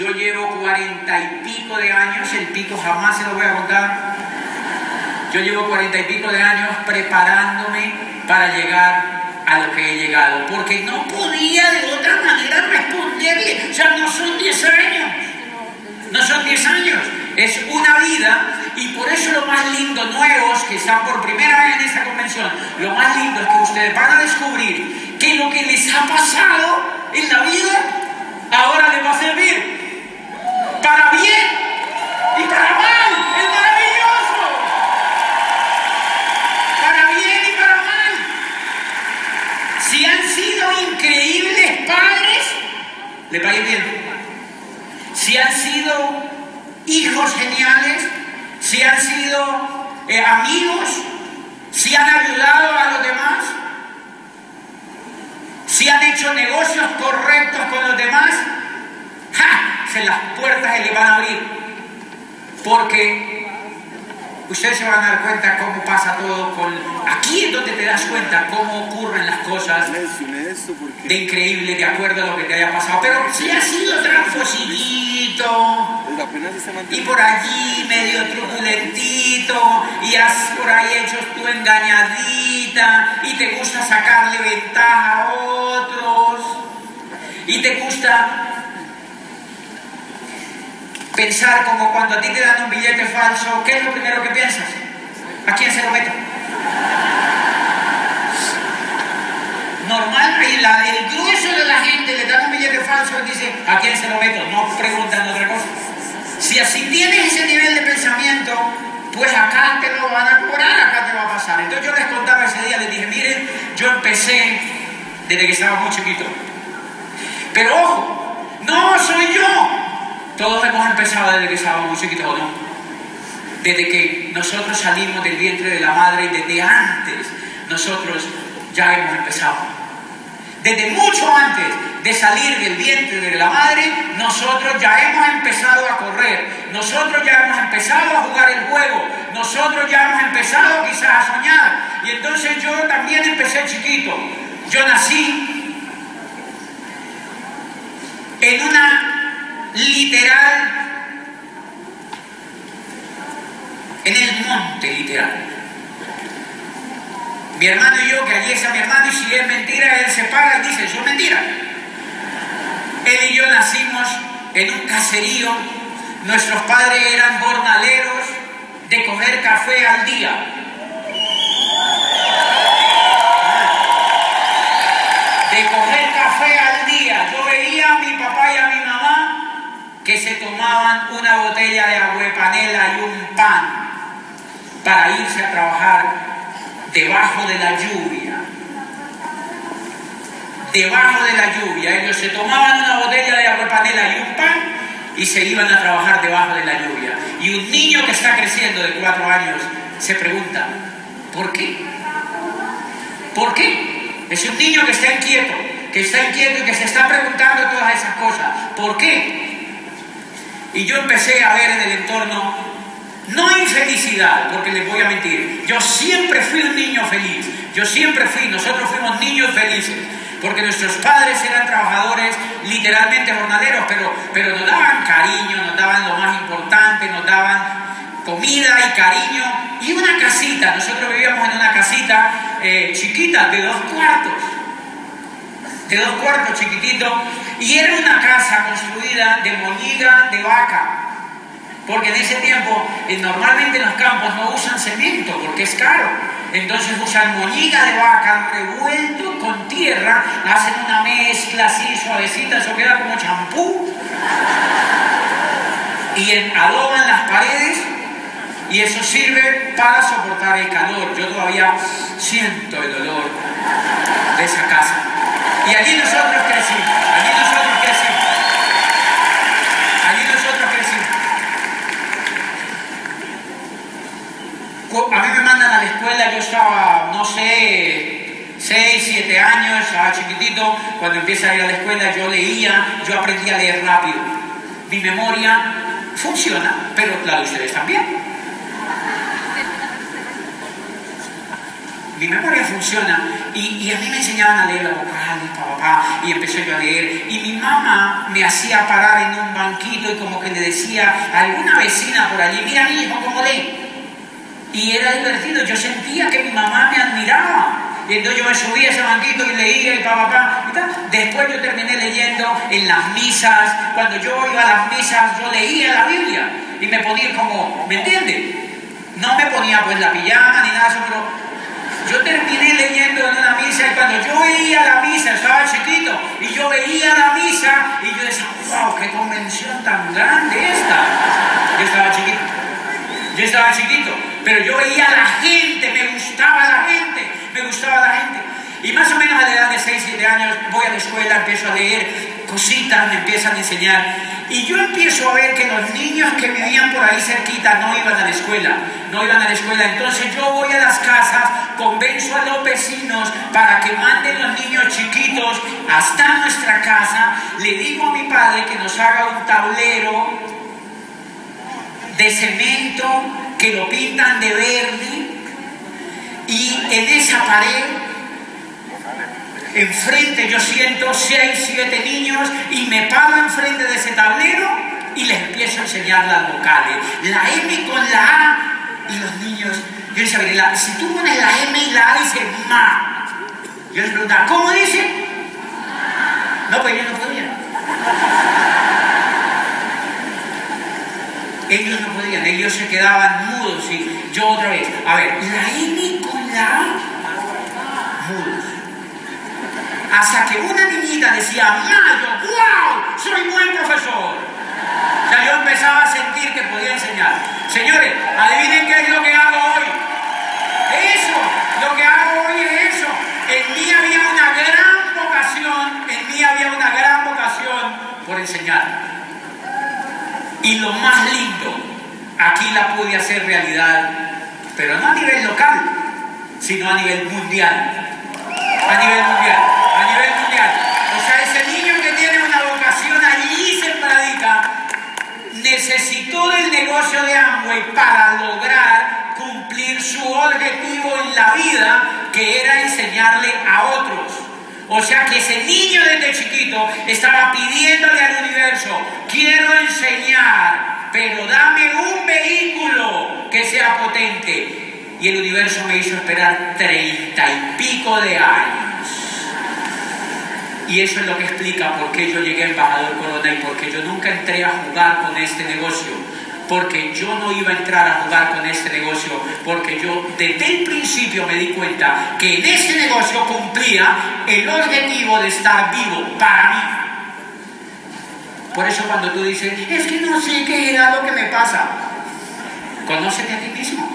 Yo llevo cuarenta y pico de años, el pico jamás se lo voy a contar. Yo llevo cuarenta y pico de años preparándome para llegar a lo que he llegado, porque no podía de otra manera responderle. O sea, no son diez años, no son diez años, es una vida y por eso lo más lindo, nuevos que están por primera vez en esta convención, lo más lindo es que ustedes van a descubrir que lo que les ha pasado en la vida ahora les va a servir para bien y para mal. Es maravilloso. Para bien y para mal. Si han sido increíbles padres, Si han sido hijos geniales, si han sido eh, amigos, si han ayudado a los demás, si han hecho negocios correctos con los demás, ¡ja! se las puertas se le van a abrir. Porque ustedes se van a dar cuenta cómo pasa todo con... Aquí es donde te das cuenta cómo ocurren las cosas de increíble de acuerdo a lo que te haya pasado. Pero si has sido transfosilito y por allí medio truculentito. Y has por ahí hecho tu engañadita. Y te gusta sacarle ventaja a otros. Y te gusta pensar como cuando a ti te dan un billete falso, ¿qué es lo primero que piensas? ¿A quién se lo meto? Normal, el grueso de la gente le dan un billete falso y dice, ¿a quién se lo meto? No preguntan otra cosa. Si así tienes ese nivel de pensamiento, pues acá te lo van a cobrar, acá te va a pasar. Entonces yo les contaba ese día, les dije, miren, yo empecé desde que estaba muy chiquito. Pero ojo, no soy yo, todos hemos empezado desde que estábamos chiquitos, ¿o no? Desde que nosotros salimos del vientre de la madre y desde antes nosotros ya hemos empezado. Desde mucho antes de salir del vientre de la madre, nosotros ya hemos empezado a correr, nosotros ya hemos empezado a jugar el juego, nosotros ya hemos empezado quizás a soñar. Y entonces yo también empecé chiquito. Yo nací en una literal, en el monte literal. Mi hermano y yo, que allí está mi hermano, y si es mentira, él se para y dice, eso es mentira. Él y yo nacimos en un caserío, nuestros padres eran jornaleros de coger café al día. De coger café al día. Yo veía a mi papá y a mi que se tomaban una botella de agua de panela y un pan para irse a trabajar debajo de la lluvia. Debajo de la lluvia. Ellos se tomaban una botella de agua de panela y un pan y se iban a trabajar debajo de la lluvia. Y un niño que está creciendo de cuatro años se pregunta, ¿por qué? ¿Por qué? Es un niño que está inquieto, que está inquieto y que se está preguntando todas esas cosas. ¿Por qué? Y yo empecé a ver en el entorno, no infelicidad, porque les voy a mentir, yo siempre fui un niño feliz, yo siempre fui, nosotros fuimos niños felices, porque nuestros padres eran trabajadores literalmente jornaleros, pero, pero nos daban cariño, nos daban lo más importante, nos daban comida y cariño. Y una casita. Nosotros vivíamos en una casita eh, chiquita de dos cuartos, de dos cuartos chiquititos, y era una casa construida de moñiga de vaca, porque en ese tiempo eh, normalmente en los campos no usan cemento porque es caro. Entonces usan moñiga de vaca revuelto con tierra, hacen una mezcla así suavecita, eso queda como champú. Y adoban las paredes y eso sirve para soportar el calor. Yo todavía siento el olor de esa casa. Y allí nosotros crecimos, allí nosotros crecimos. Allí nosotros crecimos. A mí me mandan a la escuela, yo estaba, no sé, 6, 7 años, estaba chiquitito, cuando empieza a ir a la escuela yo leía, yo aprendí a leer rápido. Mi memoria funciona, pero la de ustedes también. Mi memoria funciona y, a mí me enseñaban a leer la vocal, papá, y empecé yo a leer. Y mi mamá me hacía parar en un banquito y como que le decía a alguna vecina por allí, mira mi hijo cómo lee. Y era divertido, yo sentía que mi mamá me admiraba. Y entonces yo me subí a ese banquito y leía y pa, y. Después yo terminé leyendo en las misas. Cuando yo iba a las misas, yo leía la Biblia. Y me ponía como, ¿me entiendes? No me ponía pues la pijama ni nada de pero yo terminé leyendo en una misa y cuando yo veía la misa, estaba chiquito, y yo veía la misa y yo decía, wow, qué convención tan grande esta. Yo estaba chiquito, yo estaba chiquito, pero yo veía a la gente, me gustaba la gente, me gustaba la gente. Y más o menos a la edad de 6, 7 años voy a la escuela, empiezo a leer cositas, me empiezan a enseñar. Y yo empiezo a ver que los niños que vivían por ahí cerquita no iban a la escuela, no iban a la escuela. Entonces yo voy a las casas, convenzo a los vecinos para que manden los niños chiquitos hasta nuestra casa. Le digo a mi padre que nos haga un tablero de cemento que lo pintan de verde y en esa pared enfrente yo siento seis, siete niños y me paro enfrente de ese tablero y les empiezo a enseñar las vocales. La M con la A y los niños, si tú pones la M y la A dice ma. Yo les preguntaba, ¿cómo dice? No, pues ellos no podían. Ellos no podían, ellos se quedaban mudos y yo otra vez, a ver, la M con la A, mudos hasta que una niñita decía, Mayo, wow, soy buen profesor. O sea, yo empezaba a sentir que podía enseñar. Señores, adivinen qué es lo que hago lo que hago hoy es eso. En mí había una gran vocación, en mí había una gran vocación por enseñar. Y lo más lindo, aquí la pude hacer realidad, pero no a nivel local, sino a nivel mundial. A nivel mundial a nivel mundial. O sea, ese niño que tiene una vocación allí se predica, necesitó del negocio de Amway para lograr su objetivo en la vida, que era enseñarle a otros. O sea que ese niño desde chiquito estaba pidiéndole al universo, quiero enseñar, pero dame un vehículo que sea potente. Y el universo me hizo esperar treinta y pico de años y eso es lo que explica por qué yo llegué a embajador Corona y por qué yo nunca entré a jugar con este negocio porque yo no iba a entrar a jugar con este negocio, porque yo desde el principio me di cuenta que en este negocio cumplía el objetivo de estar vivo para mí. Por eso cuando tú dices, es que no sé qué era lo que me pasa, conócete a ti mismo.